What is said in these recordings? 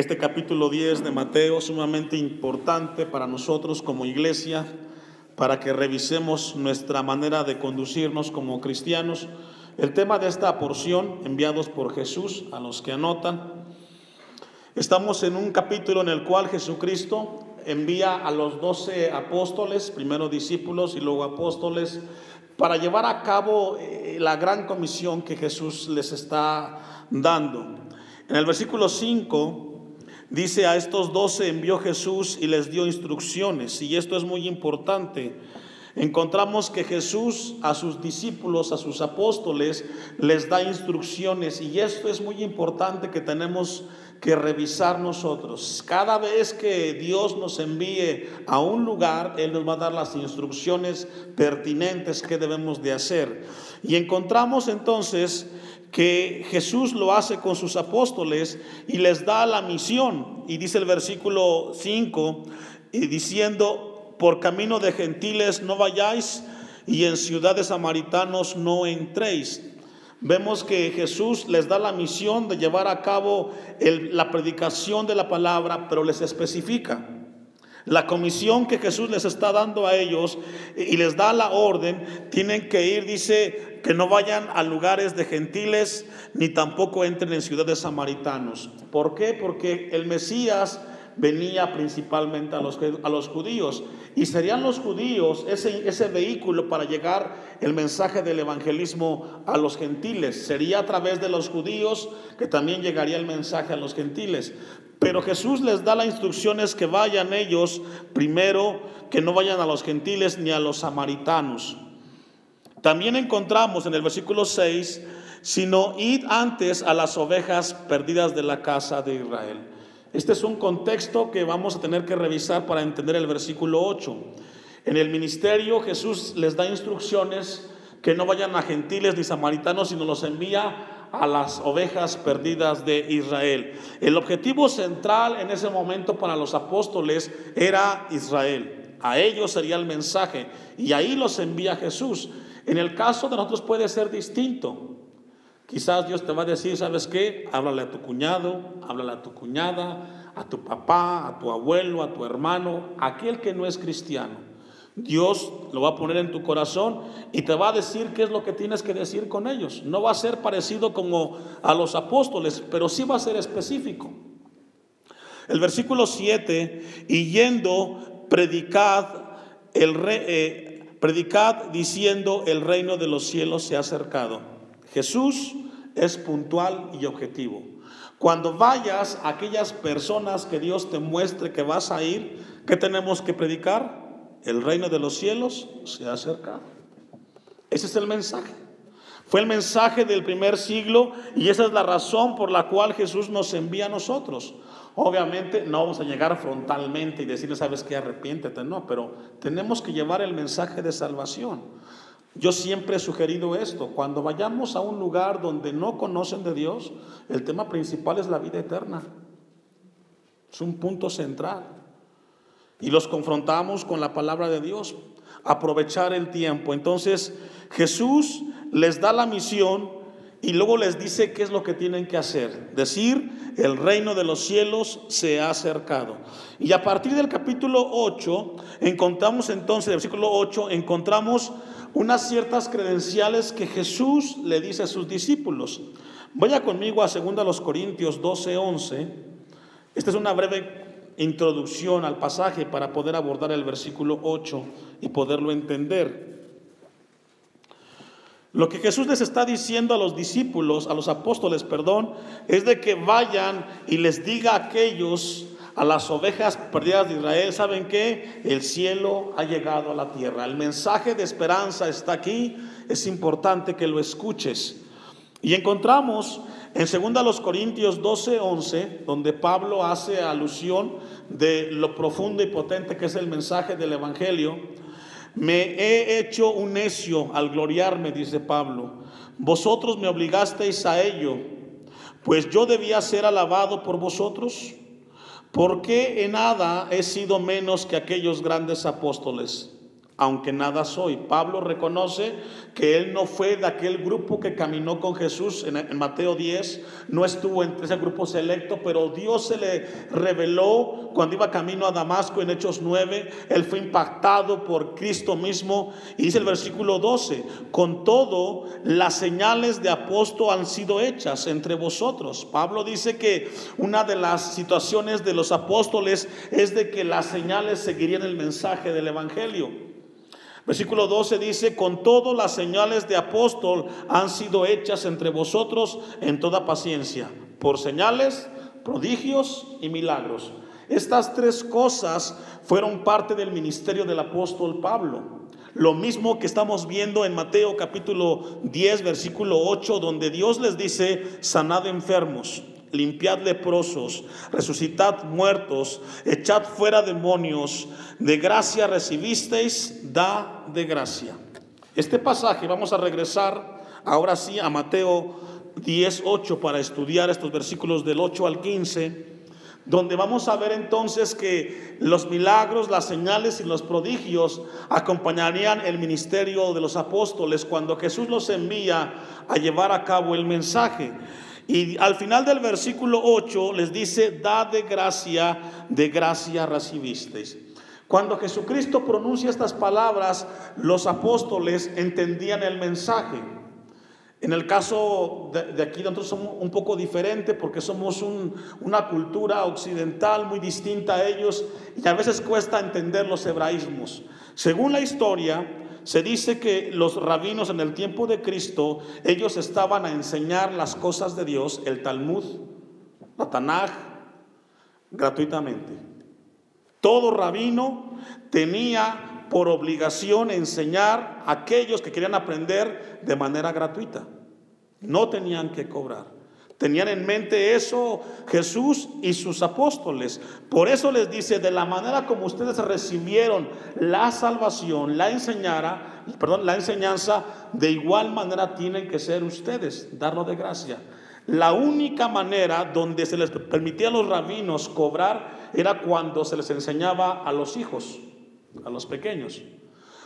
Este capítulo 10 de Mateo sumamente importante para nosotros como iglesia, para que revisemos nuestra manera de conducirnos como cristianos. El tema de esta porción, enviados por Jesús, a los que anotan, estamos en un capítulo en el cual Jesucristo envía a los doce apóstoles, primero discípulos y luego apóstoles, para llevar a cabo eh, la gran comisión que Jesús les está dando. En el versículo 5 Dice, a estos doce envió Jesús y les dio instrucciones, y esto es muy importante. Encontramos que Jesús a sus discípulos, a sus apóstoles, les da instrucciones, y esto es muy importante que tenemos que revisar nosotros. Cada vez que Dios nos envíe a un lugar, Él nos va a dar las instrucciones pertinentes que debemos de hacer. Y encontramos entonces que Jesús lo hace con sus apóstoles y les da la misión. Y dice el versículo 5, y diciendo, por camino de gentiles no vayáis y en ciudades samaritanos no entréis. Vemos que Jesús les da la misión de llevar a cabo la predicación de la palabra, pero les especifica. La comisión que Jesús les está dando a ellos y les da la orden, tienen que ir, dice, que no vayan a lugares de gentiles, ni tampoco entren en ciudades samaritanos. ¿Por qué? Porque el Mesías venía principalmente a los, a los judíos y serían los judíos ese, ese vehículo para llegar el mensaje del evangelismo a los gentiles. Sería a través de los judíos que también llegaría el mensaje a los gentiles. Pero Jesús les da las instrucciones que vayan ellos primero, que no vayan a los gentiles ni a los samaritanos. También encontramos en el versículo 6, sino id antes a las ovejas perdidas de la casa de Israel. Este es un contexto que vamos a tener que revisar para entender el versículo 8. En el ministerio Jesús les da instrucciones que no vayan a gentiles ni samaritanos, sino los envía a las ovejas perdidas de Israel. El objetivo central en ese momento para los apóstoles era Israel. A ellos sería el mensaje y ahí los envía Jesús. En el caso de nosotros puede ser distinto. Quizás Dios te va a decir, ¿sabes qué? Háblale a tu cuñado, háblale a tu cuñada, a tu papá, a tu abuelo, a tu hermano, aquel que no es cristiano. Dios lo va a poner en tu corazón y te va a decir qué es lo que tienes que decir con ellos. No va a ser parecido como a los apóstoles, pero sí va a ser específico. El versículo 7, y yendo, predicad el rey, eh, Predicad diciendo el reino de los cielos se ha acercado. Jesús es puntual y objetivo. Cuando vayas a aquellas personas que Dios te muestre que vas a ir, ¿qué tenemos que predicar? El reino de los cielos se ha acercado. Ese es el mensaje. Fue el mensaje del primer siglo y esa es la razón por la cual Jesús nos envía a nosotros. Obviamente no vamos a llegar frontalmente y decirle, sabes que arrepiéntete, no, pero tenemos que llevar el mensaje de salvación. Yo siempre he sugerido esto, cuando vayamos a un lugar donde no conocen de Dios, el tema principal es la vida eterna. Es un punto central. Y los confrontamos con la palabra de Dios, aprovechar el tiempo. Entonces Jesús les da la misión y luego les dice qué es lo que tienen que hacer. Decir, el reino de los cielos se ha acercado. Y a partir del capítulo 8, encontramos entonces, el versículo 8, encontramos unas ciertas credenciales que Jesús le dice a sus discípulos. Vaya conmigo a 2 Corintios 12, 11. Esta es una breve introducción al pasaje para poder abordar el versículo 8 y poderlo entender. Lo que Jesús les está diciendo a los discípulos, a los apóstoles, perdón, es de que vayan y les diga a aquellos, a las ovejas perdidas de Israel, ¿saben qué? El cielo ha llegado a la tierra. El mensaje de esperanza está aquí, es importante que lo escuches. Y encontramos en 2 Corintios 12, 11, donde Pablo hace alusión de lo profundo y potente que es el mensaje del Evangelio. Me he hecho un necio al gloriarme, dice Pablo. Vosotros me obligasteis a ello, pues yo debía ser alabado por vosotros. ¿Por qué en nada he sido menos que aquellos grandes apóstoles? Aunque nada soy. Pablo reconoce que él no fue de aquel grupo que caminó con Jesús en, Mateo 10, no estuvo entre ese grupo selecto, pero Dios se le reveló cuando iba camino a Damasco en Hechos 9, él fue impactado por Cristo mismo y dice el versículo 12, con todo las señales de apóstol han sido hechas entre vosotros. Pablo dice que una de las situaciones de los apóstoles es de que las señales seguirían el mensaje del Evangelio. Versículo 12 dice, con todo las señales de apóstol han sido hechas entre vosotros en toda paciencia, por señales, prodigios y milagros. Estas tres cosas fueron parte del ministerio del apóstol Pablo. Lo mismo que estamos viendo en Mateo capítulo 10, versículo 8, donde Dios les dice, sanad enfermos, limpiad leprosos, resucitad muertos, echad fuera demonios, de gracia recibisteis, da de gracia. Este pasaje, vamos a regresar ahora sí a Mateo 10, 8 para estudiar estos versículos del 8 al 15, donde vamos a ver entonces que los milagros, las señales y los prodigios acompañarían el ministerio de los apóstoles cuando Jesús los envía a llevar a cabo el mensaje. Y al final del versículo 8 les dice, da de gracia, de gracia recibisteis. Cuando Jesucristo pronuncia estas palabras, los apóstoles entendían el mensaje. En el caso de, aquí nosotros somos un poco diferente porque somos una cultura occidental muy distinta a ellos y a veces cuesta entender los hebraísmos. Según la historia, se dice que los rabinos en el tiempo de Cristo, ellos estaban a enseñar las cosas de Dios, el Talmud, la Tanaj, gratuitamente. Todo rabino tenía por obligación enseñar a aquellos que querían aprender de manera gratuita. No tenían que cobrar. Tenían en mente eso Jesús y sus apóstoles. Por eso les dice, de la manera como ustedes recibieron la salvación, la enseñara, perdón, la enseñanza, de igual manera tienen que ser ustedes, darlo de gracia. La única manera donde se les permitía a los rabinos cobrar era cuando se les enseñaba a los hijos, a los pequeños.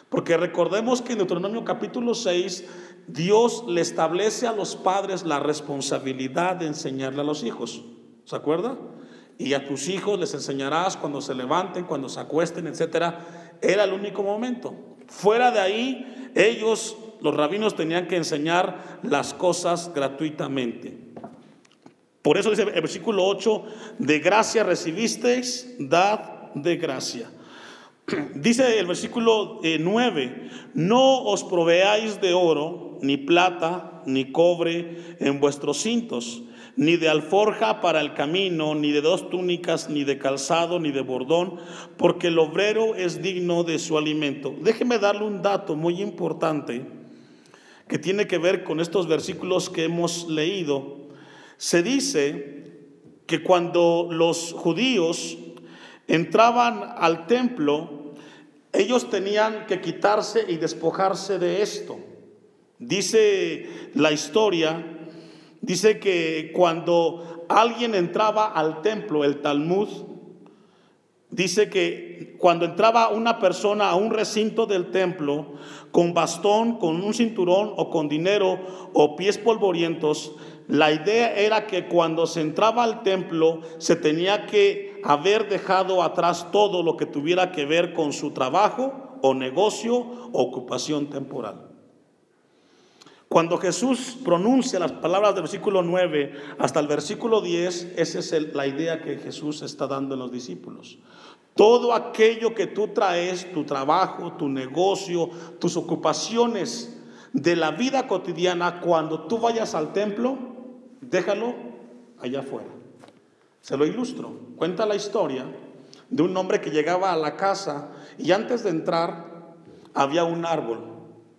Porque recordemos que en Deuteronomio capítulo 6 Dios le establece a los padres la responsabilidad de enseñarle a los hijos. ¿Se acuerda? Y a tus hijos les enseñarás cuando se levanten, cuando se acuesten, etcétera. Era el único momento. Fuera de ahí, ellos, los rabinos, tenían que enseñar las cosas gratuitamente. Por eso dice el versículo 8, de gracia recibisteis, dad de gracia. Dice el versículo 9, eh, no os proveáis de oro, ni plata, ni cobre en vuestros cintos, ni de alforja para el camino, ni de dos túnicas, ni de calzado, ni de bordón, porque el obrero es digno de su alimento. Déjeme darle un dato muy importante que tiene que ver con estos versículos que hemos leído. Se dice que cuando los judíos entraban al templo, ellos tenían que quitarse y despojarse de esto. Dice la historia, dice que cuando alguien entraba al templo, el Talmud, dice que cuando entraba una persona a un recinto del templo con bastón, con un cinturón o con dinero o pies polvorientos, la idea era que cuando se entraba al templo se tenía que haber dejado atrás todo lo que tuviera que ver con su trabajo o negocio o ocupación temporal. Cuando Jesús pronuncia las palabras del versículo 9 hasta el versículo 10, esa es la idea que Jesús está dando a los discípulos. Todo aquello que tú traes, tu trabajo, tu negocio, tus ocupaciones de la vida cotidiana, cuando tú vayas al templo, déjalo allá afuera. Se lo ilustro. Cuenta la historia de un hombre que llegaba a la casa y antes de entrar había un árbol.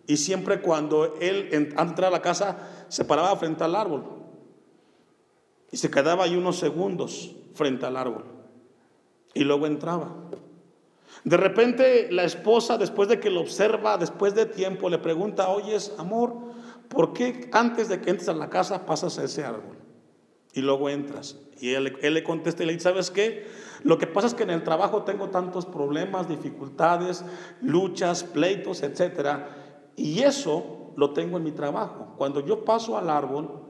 Y siempre cuando él entraba a la casa se paraba frente al árbol. Y se quedaba ahí unos segundos frente al árbol. Y luego entraba. De repente la esposa, después de que lo observa, después de tiempo, le pregunta, oyes, amor, ¿por qué antes de que entres a la casa pasas a ese árbol? Y luego entras. Y él, le contesta y le dice, ¿sabes qué? Lo que pasa es que en el trabajo tengo tantos problemas, dificultades, luchas, pleitos, etcétera. Y eso lo tengo en mi trabajo. Cuando yo paso al árbol,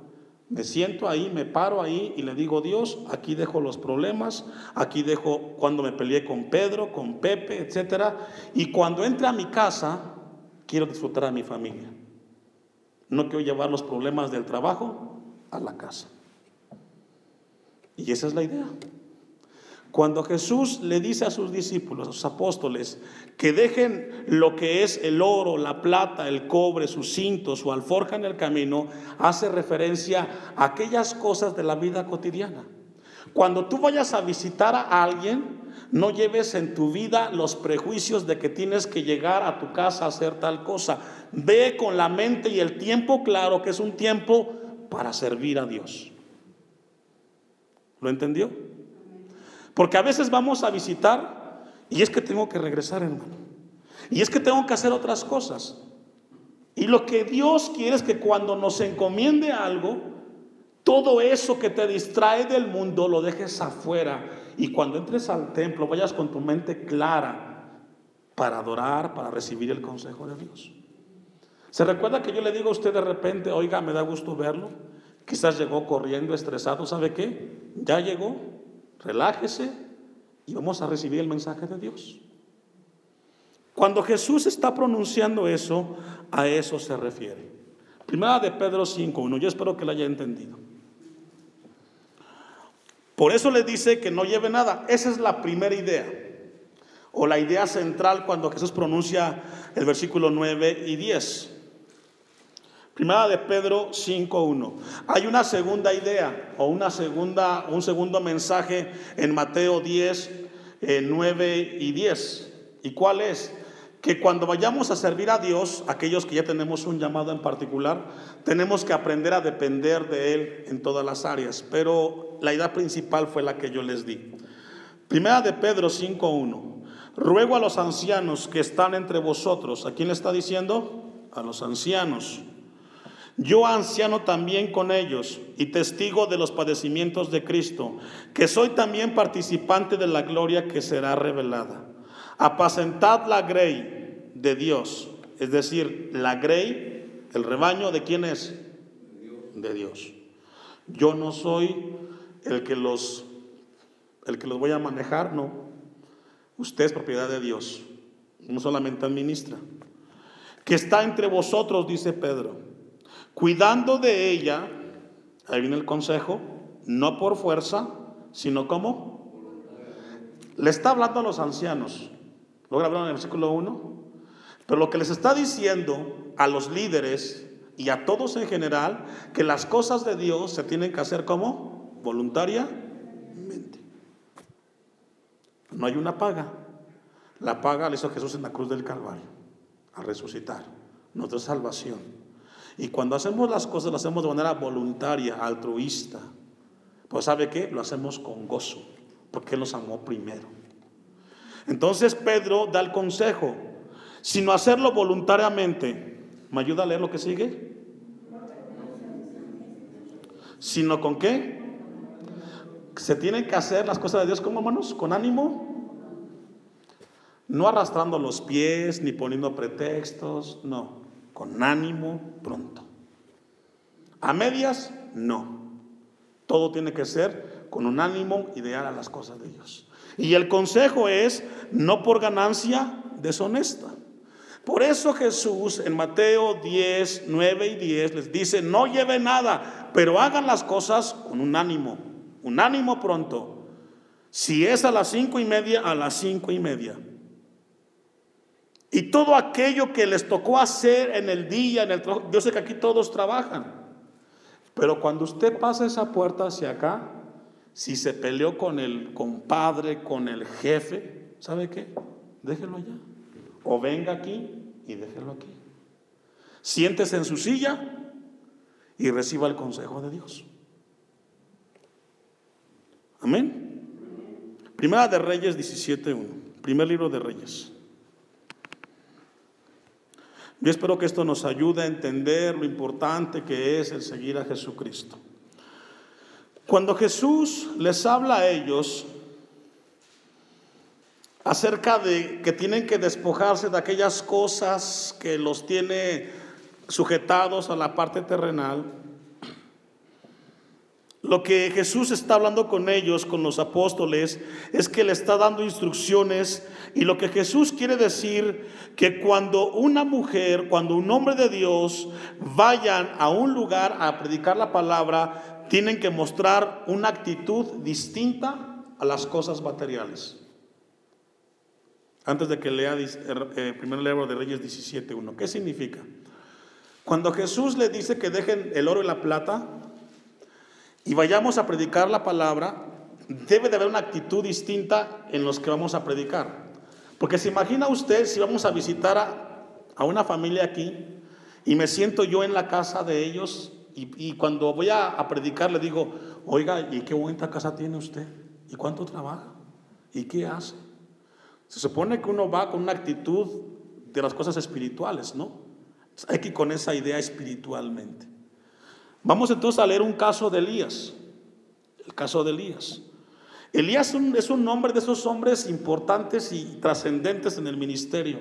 me siento ahí, me paro ahí y le digo, Dios, aquí dejo los problemas, aquí dejo cuando me peleé con Pedro, con Pepe, etcétera. Y cuando entre a mi casa, quiero disfrutar a mi familia. No quiero llevar los problemas del trabajo a la casa. Y esa es la idea. Cuando Jesús le dice a sus discípulos, a sus apóstoles, que dejen lo que es el oro, la plata, el cobre, sus cintos, su alforja en el camino, hace referencia a aquellas cosas de la vida cotidiana. Cuando tú vayas a visitar a alguien, no lleves en tu vida los prejuicios de que tienes que llegar a tu casa a hacer tal cosa. Ve con la mente y el tiempo claro que es un tiempo para servir a Dios. ¿Lo entendió? Porque a veces vamos a visitar y es que tengo que regresar, hermano. Y es que tengo que hacer otras cosas. Y lo que Dios quiere es que cuando nos encomiende algo, todo eso que te distrae del mundo lo dejes afuera. Y cuando entres al templo, vayas con tu mente clara para adorar, para recibir el consejo de Dios. ¿Se recuerda que yo le digo a usted de repente, oiga, me da gusto verlo? Quizás llegó corriendo, estresado, ¿sabe qué? Ya llegó, relájese y vamos a recibir el mensaje de Dios. Cuando Jesús está pronunciando eso, a eso se refiere. Primera de Pedro 5.1, yo espero que lo haya entendido. Por eso le dice que no lleve nada. Esa es la primera idea. O la idea central cuando Jesús pronuncia el versículo 9 y 10. Primera de Pedro 5.1. Hay una segunda idea o una segunda, un segundo mensaje en Mateo 10, 9 eh, y 10. ¿Y cuál es? Que cuando vayamos a servir a Dios, aquellos que ya tenemos un llamado en particular, tenemos que aprender a depender de Él en todas las áreas. Pero la idea principal fue la que yo les di. Primera de Pedro 5.1. Ruego a los ancianos que están entre vosotros. ¿A quién le está diciendo? A los ancianos yo anciano también con ellos y testigo de los padecimientos de Cristo, que soy también participante de la gloria que será revelada. Apacentad la grey de Dios, es decir, la grey, el rebaño de quién es? De Dios. Yo no soy el que los el que los voy a manejar, no. Usted es propiedad de Dios, no solamente administra. Que está entre vosotros, dice Pedro cuidando de ella, ahí viene el consejo, no por fuerza, sino como. Le está hablando a los ancianos, lo hablaron en el versículo 1, pero lo que les está diciendo a los líderes y a todos en general, que las cosas de Dios se tienen que hacer como voluntariamente. No hay una paga. La paga la hizo Jesús en la cruz del Calvario, a resucitar, nuestra salvación. Y cuando hacemos las cosas, lo hacemos de manera voluntaria, altruista. Pues ¿sabe qué? Lo hacemos con gozo, porque Él nos amó primero. Entonces Pedro da el consejo, sino hacerlo voluntariamente. ¿Me ayuda a leer lo que sigue? Sino con qué? Se tienen que hacer las cosas de Dios como hermanos, con ánimo, no arrastrando los pies ni poniendo pretextos, no con ánimo pronto. A medias, no. Todo tiene que ser con un ánimo ideal a las cosas de Dios. Y el consejo es no por ganancia deshonesta. Por eso Jesús en Mateo 10, 9 y 10 les dice, no lleve nada, pero hagan las cosas con un ánimo, un ánimo pronto. Si es a las cinco y media, a las cinco y media. Y todo aquello que les tocó hacer en el día, en el yo sé que aquí todos trabajan. Pero cuando usted pasa esa puerta hacia acá, si se peleó con el compadre, con el jefe, ¿sabe qué? Déjelo allá. O venga aquí y déjelo aquí. Siéntese en su silla y reciba el consejo de Dios. Amén. Primera de Reyes 17.1. Primer libro de Reyes. Yo espero que esto nos ayude a entender lo importante que es el seguir a Jesucristo. Cuando Jesús les habla a ellos acerca de que tienen que despojarse de aquellas cosas que los tiene sujetados a la parte terrenal, lo que Jesús está hablando con ellos, con los apóstoles, es que le está dando instrucciones y lo que Jesús quiere decir que cuando una mujer, cuando un hombre de Dios vayan a un lugar a predicar la palabra, tienen que mostrar una actitud distinta a las cosas materiales. Antes de que lea el eh, primer libro de Reyes 17.1, ¿qué significa? Cuando Jesús le dice que dejen el oro y la plata, y vayamos a predicar la palabra, debe de haber una actitud distinta en los que vamos a predicar. Porque se imagina usted si vamos a visitar a, una familia aquí y me siento yo en la casa de ellos y, cuando voy a, a, predicar le digo, oiga, ¿y qué bonita casa tiene usted? ¿Y cuánto trabaja? ¿Y qué hace? Se supone que uno va con una actitud de las cosas espirituales, ¿no? Hay que ir con esa idea espiritualmente. Vamos entonces a leer un caso de Elías. El caso de Elías. Elías es un nombre de esos hombres importantes y trascendentes en el ministerio.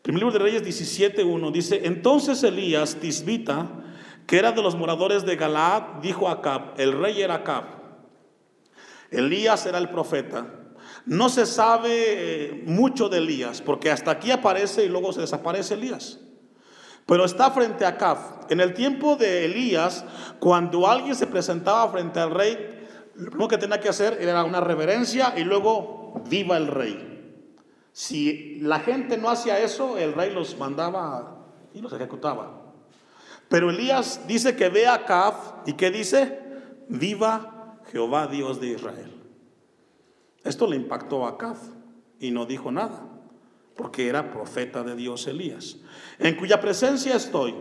Primer libro de Reyes 17.1 dice, entonces Elías Tisbita, que era de los moradores de Galaad, dijo a Acab, el rey era Acab, Elías era el profeta. No se sabe eh, mucho de Elías, porque hasta aquí aparece y luego se desaparece Elías. Pero está frente a Caf. En el tiempo de Elías, cuando alguien se presentaba frente al rey, lo primero que tenía que hacer era una reverencia y luego viva el rey. Si la gente no hacía eso, el rey los mandaba y los ejecutaba. Pero Elías dice que ve a Caf y que dice, viva Jehová Dios de Israel. Esto le impactó a Caf y no dijo nada porque era profeta de Dios Elías, en cuya presencia estoy,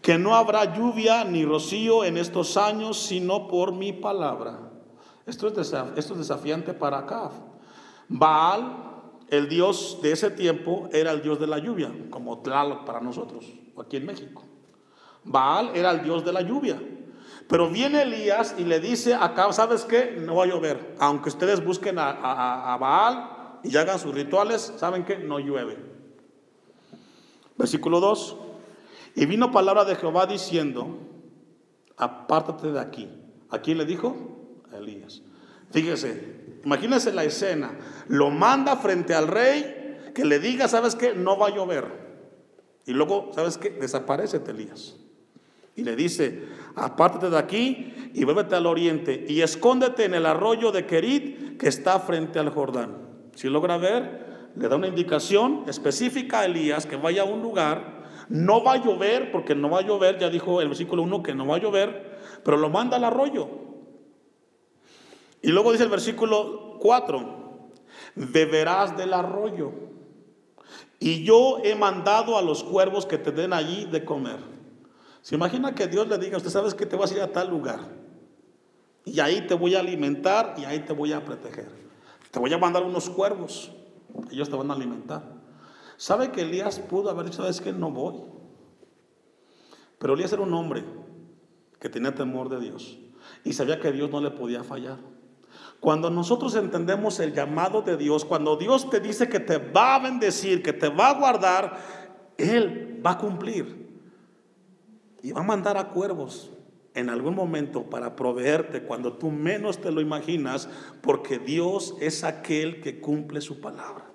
que no habrá lluvia ni rocío en estos años, sino por mi palabra. Esto es, esto es desafiante para Acab. Baal, el dios de ese tiempo, era el dios de la lluvia, como Tlaloc para nosotros, aquí en México. Baal era el dios de la lluvia. Pero viene Elías y le dice a Acab, ¿sabes qué? No va a llover. Aunque ustedes busquen a, Baal, y hagan sus rituales, ¿saben qué? No llueve. Versículo 2. Y vino palabra de Jehová diciendo, apártate de aquí. ¿A quién le dijo? A Elías. Fíjese, imagínese la escena. Lo manda frente al rey que le diga, ¿sabes qué? No va a llover. Y luego, ¿sabes qué? Desaparece Elías. Y le dice, apártate de aquí y vuélvete al oriente y escóndete en el arroyo de Kerit que está frente al Jordán. Si logra ver, le da una indicación específica a Elías que vaya a un lugar. No va a llover, porque no va a llover, ya dijo el versículo 1 que no va a llover, pero lo manda al arroyo. Y luego dice el versículo 4, beberás del arroyo. Y yo he mandado a los cuervos que te den allí de comer. Se imagina que Dios le diga, usted sabes que te vas a ir a tal lugar. Y ahí te voy a alimentar y ahí te voy a proteger. Te voy a mandar unos cuervos, ellos te van a alimentar. ¿Sabe que Elías pudo haber dicho, sabes que no voy? Pero Elías era un hombre que tenía temor de Dios y sabía que Dios no le podía fallar. Cuando nosotros entendemos el llamado de Dios, cuando Dios te dice que te va a bendecir, que te va a guardar, Él va a cumplir. Y va a mandar a cuervos en algún momento para proveerte cuando tú menos te lo imaginas, porque Dios es aquel que cumple su palabra.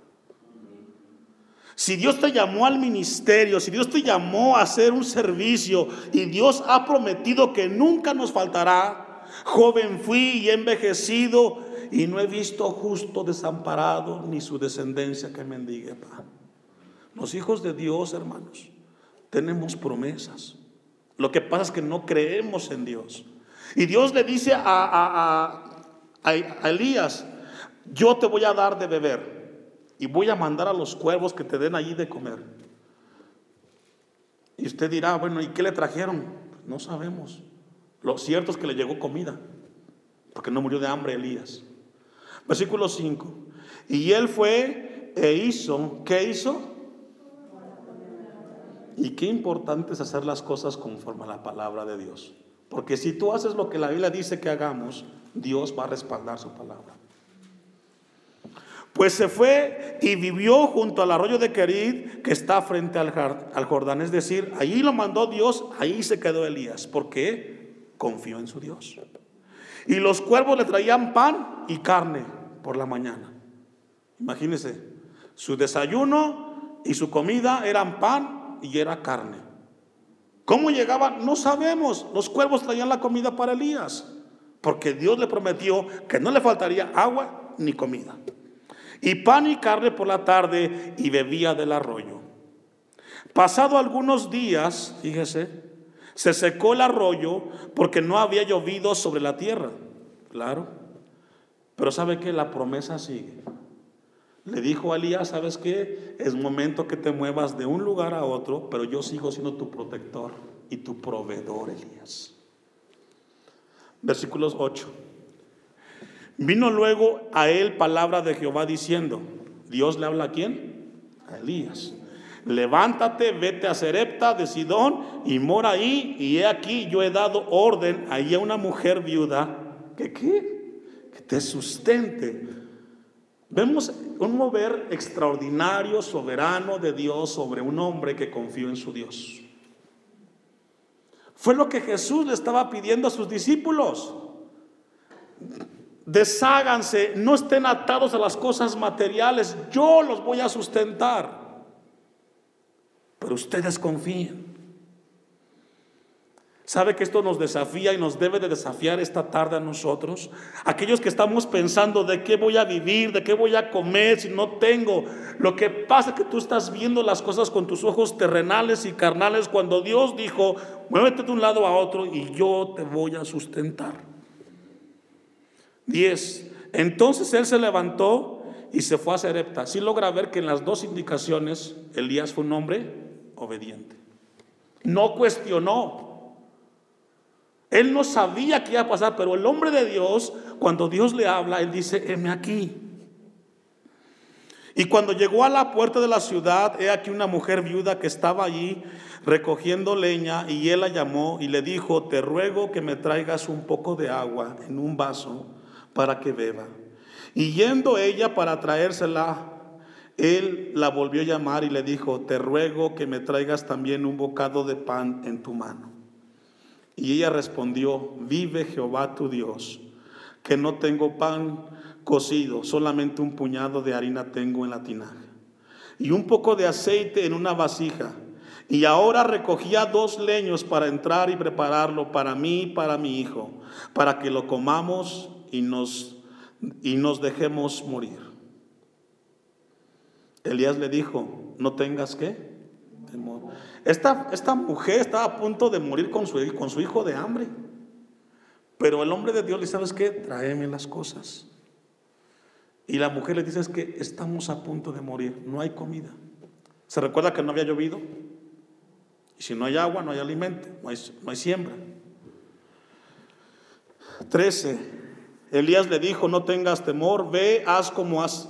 Si Dios te llamó al ministerio, si Dios te llamó a hacer un servicio y Dios ha prometido que nunca nos faltará, joven fui y envejecido y no he visto justo desamparado ni su descendencia que mendigue Los hijos de Dios, hermanos, tenemos promesas. Lo que pasa es que no creemos en Dios. Y Dios le dice a, Elías, yo te voy a dar de beber y voy a mandar a los cuervos que te den allí de comer. Y usted dirá, bueno, ¿y qué le trajeron? No sabemos. Lo cierto es que le llegó comida, porque no murió de hambre Elías. Versículo 5. Y él fue e hizo, ¿qué hizo? Y qué importante es hacer las cosas conforme a la palabra de Dios. Porque si tú haces lo que la Biblia dice que hagamos, Dios va a respaldar su palabra. Pues se fue y vivió junto al arroyo de Querid, que está frente al, Jordán. Es decir, allí lo mandó Dios, ahí se quedó Elías. porque Confió en su Dios. Y los cuervos le traían pan y carne por la mañana. Imagínense, su desayuno y su comida eran pan y era carne. ¿Cómo llegaban? No sabemos. Los cuervos traían la comida para Elías, porque Dios le prometió que no le faltaría agua ni comida y pan y carne por la tarde y bebía del arroyo. Pasado algunos días, fíjese, se secó el arroyo porque no había llovido sobre la tierra. Claro. Pero sabe que la promesa sigue. Le dijo a Elías, ¿sabes qué? Es momento que te muevas de un lugar a otro, pero yo sigo siendo tu protector y tu proveedor, Elías. Versículos 8. Vino luego a él palabra de Jehová diciendo, Dios le habla a quién? A Elías. Levántate, vete a Serepta de Sidón y mora ahí. Y he aquí, yo he dado orden ahí a una mujer viuda que qué? Que te sustente. Vemos un mover extraordinario, soberano de Dios sobre un hombre que confió en su Dios. Fue lo que Jesús le estaba pidiendo a sus discípulos desháganse, no estén atados a las cosas materiales, yo los voy a sustentar. Pero ustedes confíen. ¿Sabe que esto nos desafía y nos debe de desafiar esta tarde a nosotros? Aquellos que estamos pensando de qué voy a vivir, de qué voy a comer si no tengo. Lo que pasa es que tú estás viendo las cosas con tus ojos terrenales y carnales cuando Dios dijo, muévete de un lado a otro y yo te voy a sustentar. 10. Entonces él se levantó y se fue a Serepta. Si logra ver que en las dos indicaciones Elías fue un hombre obediente. No cuestionó. Él no sabía qué iba a pasar, pero el hombre de Dios, cuando Dios le habla, él dice, heme aquí. Y cuando llegó a la puerta de la ciudad, he aquí una mujer viuda que estaba allí recogiendo leña y él la llamó y le dijo, te ruego que me traigas un poco de agua en un vaso para que beba. Y yendo ella para traérsela, él la volvió a llamar y le dijo, te ruego que me traigas también un bocado de pan en tu mano. Y ella respondió, vive Jehová tu Dios, que no tengo pan cocido, solamente un puñado de harina tengo en la tinaja y un poco de aceite en una vasija. Y ahora recogía dos leños para entrar y prepararlo para mí y para mi hijo, para que lo comamos y nos, y nos dejemos morir. Elías le dijo, no tengas que Esta, esta mujer estaba a punto de morir con su, con su hijo de hambre. Pero el hombre de Dios le dice, ¿sabes qué? Tráeme las cosas. Y la mujer le dice, es que estamos a punto de morir, no hay comida. ¿Se recuerda que no había llovido? Y si no hay agua, no hay alimento, no hay, no hay siembra. 13. Elías le dijo, no tengas temor, ve, haz como has,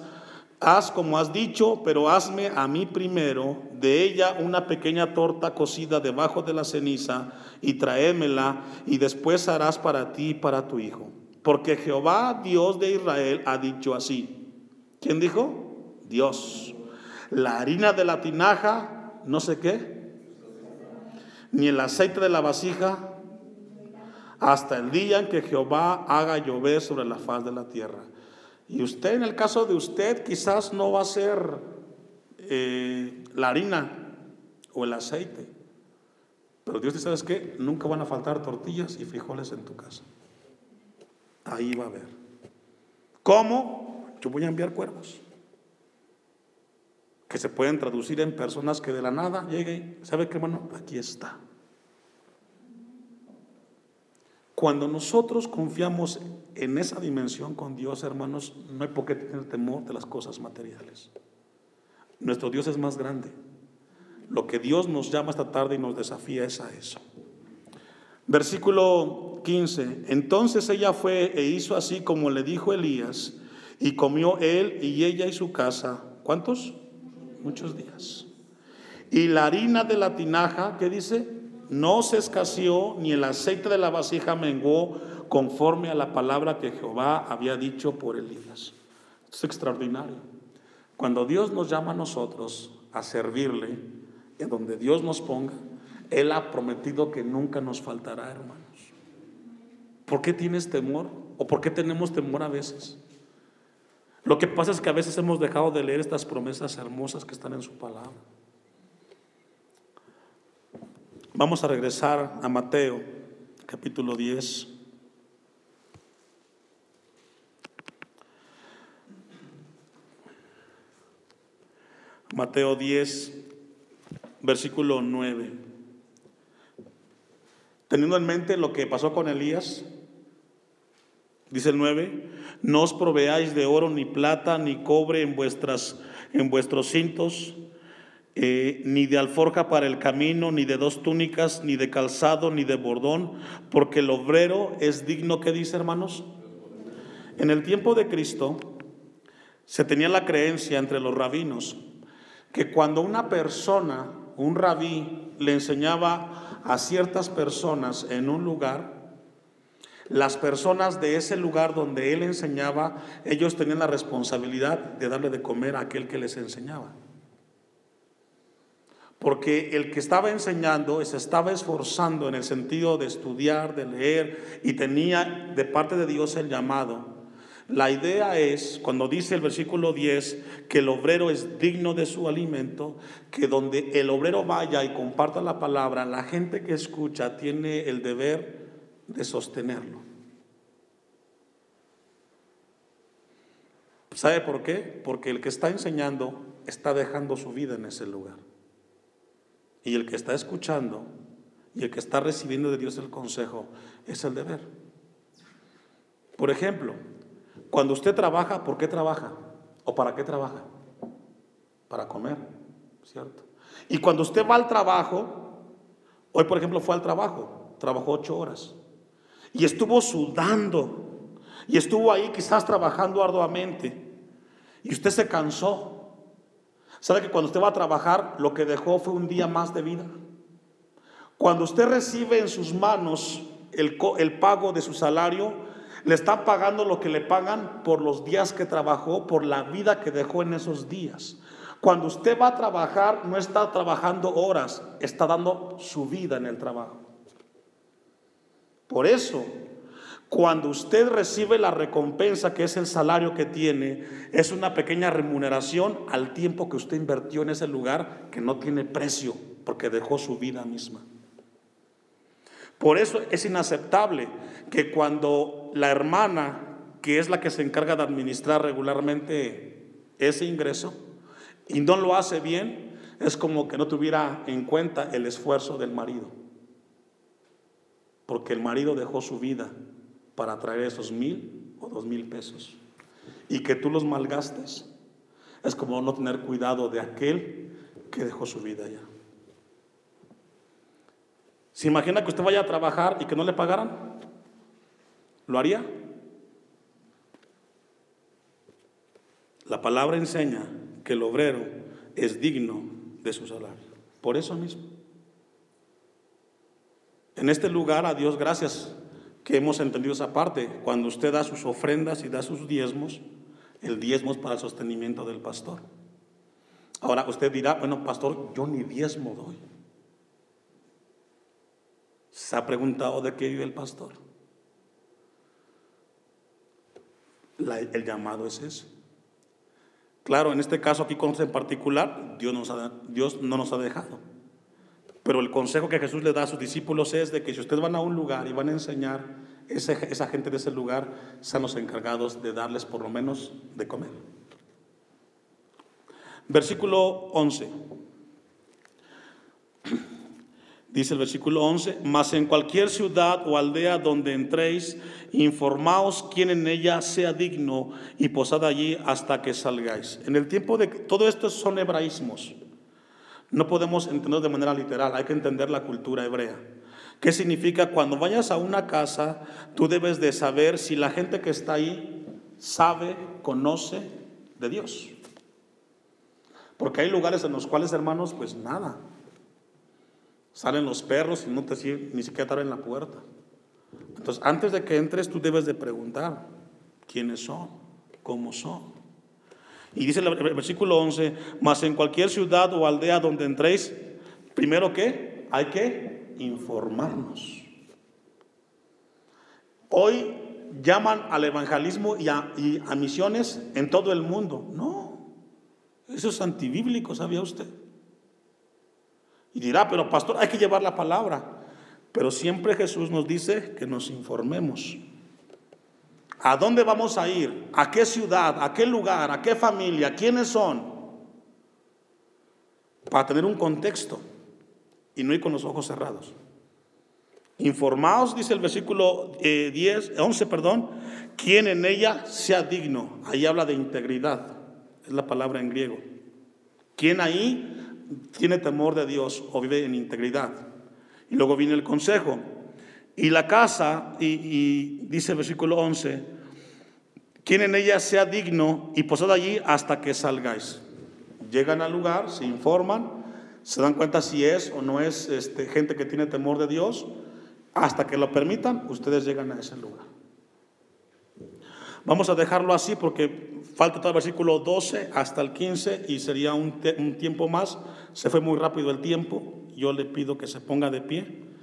haz como has dicho, pero hazme a mí primero de ella una pequeña torta cocida debajo de la ceniza y tráemela y después harás para ti y para tu hijo. Porque Jehová, Dios de Israel, ha dicho así. ¿Quién dijo? Dios. La harina de la tinaja, no sé qué, ni el aceite de la vasija hasta el día en que Jehová haga llover sobre la faz de la tierra. Y usted, en el caso de usted, quizás no va a ser eh, la harina o el aceite. Pero Dios dice, ¿sabes qué? Nunca van a faltar tortillas y frijoles en tu casa. Ahí va a haber. ¿Cómo? Yo voy a enviar cuervos. Que se pueden traducir en personas que de la nada lleguen. ¿Sabe qué, hermano? Aquí está. Cuando nosotros confiamos en esa dimensión con Dios, hermanos, no hay por qué tener temor de las cosas materiales. Nuestro Dios es más grande. Lo que Dios nos llama esta tarde y nos desafía es a eso. Versículo 15. Entonces ella fue e hizo así como le dijo Elías, y comió él y ella y su casa. ¿Cuántos? Muchos días. Y la harina de la tinaja, ¿qué dice? No se escaseó, ni el aceite de la vasija menguó, conforme a la palabra que Jehová había dicho por Elías. es extraordinario. Cuando Dios nos llama a nosotros a servirle, en donde Dios nos ponga, Él ha prometido que nunca nos faltará, hermanos. ¿Por qué tienes temor? ¿O por qué tenemos temor a veces? Lo que pasa es que a veces hemos dejado de leer estas promesas hermosas que están en su palabra. Vamos a regresar a Mateo, capítulo 10. Mateo 10, versículo 9. Teniendo en mente lo que pasó con Elías, dice el 9, no os proveáis de oro ni plata ni cobre en, vuestras, en vuestros cintos, eh, ni de alforja para el camino, ni de dos túnicas, ni de calzado, ni de bordón, porque el obrero es digno, ¿qué dice hermanos? En el tiempo de Cristo se tenía la creencia entre los rabinos que cuando una persona, un rabí, le enseñaba a ciertas personas en un lugar, las personas de ese lugar donde él enseñaba, ellos tenían la responsabilidad de darle de comer a aquel que les enseñaba. Porque el que estaba enseñando se estaba esforzando en el sentido de estudiar, de leer, y tenía de parte de Dios el llamado la idea es, cuando dice el versículo 10, que el obrero es digno de su alimento, que donde el obrero vaya y comparta la palabra, la gente que escucha tiene el deber de sostenerlo. ¿Sabe por qué? Porque el que está enseñando está dejando su vida en ese lugar. Y el que está escuchando y el que está recibiendo de Dios el consejo es el deber. Por ejemplo, cuando usted trabaja, ¿por qué trabaja? ¿O para qué trabaja? Para comer, ¿cierto? Y cuando usted va al trabajo, hoy por ejemplo fue al trabajo, trabajó ocho horas y estuvo sudando y estuvo ahí quizás trabajando arduamente y usted se cansó. ¿Sabe que cuando usted va a trabajar, lo que dejó fue un día más de vida? Cuando usted recibe en sus manos el, el pago de su salario, le está pagando lo que le pagan por los días que trabajó, por la vida que dejó en esos días. Cuando usted va a trabajar, no está trabajando horas, está dando su vida en el trabajo. Por eso, cuando usted recibe la recompensa que es el salario que tiene, es una pequeña remuneración al tiempo que usted invirtió en ese lugar que no tiene precio porque dejó su vida misma. Por eso es inaceptable que cuando la hermana, que es la que se encarga de administrar regularmente ese ingreso, y no lo hace bien, es como que no tuviera en cuenta el esfuerzo del marido. Porque el marido dejó su vida para traer esos mil o dos mil pesos. Y que tú los malgastes es como no tener cuidado de aquel que dejó su vida ya. ¿Se imagina que usted vaya a trabajar y que no le pagaran? ¿Lo haría? La palabra enseña que el obrero es digno de su salario. Por eso mismo. En este lugar, a Dios gracias que hemos entendido esa parte. Cuando usted da sus ofrendas y da sus diezmos, el diezmo es para el sostenimiento del pastor. Ahora usted dirá, bueno, pastor, yo ni diezmo doy. ¿Se ha preguntado de qué vive el pastor? el llamado es eso. Claro, en este caso aquí con en particular, Dios, Dios no nos ha dejado. Pero el consejo que Jesús le da a sus discípulos es de que si ustedes van a un lugar y van a enseñar, esa gente de ese lugar sean los encargados de darles por lo menos de comer. Versículo 11. Dice el versículo 11, mas en cualquier ciudad o aldea donde entréis, informaos quién en ella sea digno y posad allí hasta que salgáis. En el tiempo de todo esto son hebraísmos. No podemos entender de manera literal, hay que entender la cultura hebrea. ¿Qué significa? Cuando vayas a una casa, tú debes de saber si la gente que está ahí sabe, conoce de Dios. Porque hay lugares en los cuales, hermanos, pues nada. Salen los perros y no te ni siquiera te abren la puerta. Entonces, antes de que entres, tú debes de preguntar quiénes son, cómo son. Y dice el versículo 11, mas en cualquier ciudad o aldea donde entréis, primero que hay que informarnos. Hoy llaman al evangelismo y a, y a misiones en todo el mundo. No, eso es antibíblico, ¿sabía usted? Y dirá, pero pastor, hay que llevar la palabra. Pero siempre Jesús nos dice que nos informemos. ¿A dónde vamos a ir? ¿A qué ciudad? ¿A qué lugar? ¿A qué familia? ¿Quiénes son? Para tener un contexto y no ir con los ojos cerrados. Informaos, dice el versículo 10, eh, 11, perdón, quien en ella sea digno. Ahí habla de integridad, es la palabra en griego. ¿Quién ahí tiene temor de Dios o vive en integridad? Y luego viene el consejo. Y la casa, y, dice el versículo 11, quien en ella sea digno y posad allí hasta que salgáis. Llegan al lugar, se informan, se dan cuenta si es o no es este, gente que tiene temor de Dios. Hasta que lo permitan, ustedes llegan a ese lugar. Vamos a dejarlo así porque falta todo el versículo 12 hasta el 15 y sería un, un tiempo más. Se fue muy rápido el tiempo. Yo le pido que se ponga de pie.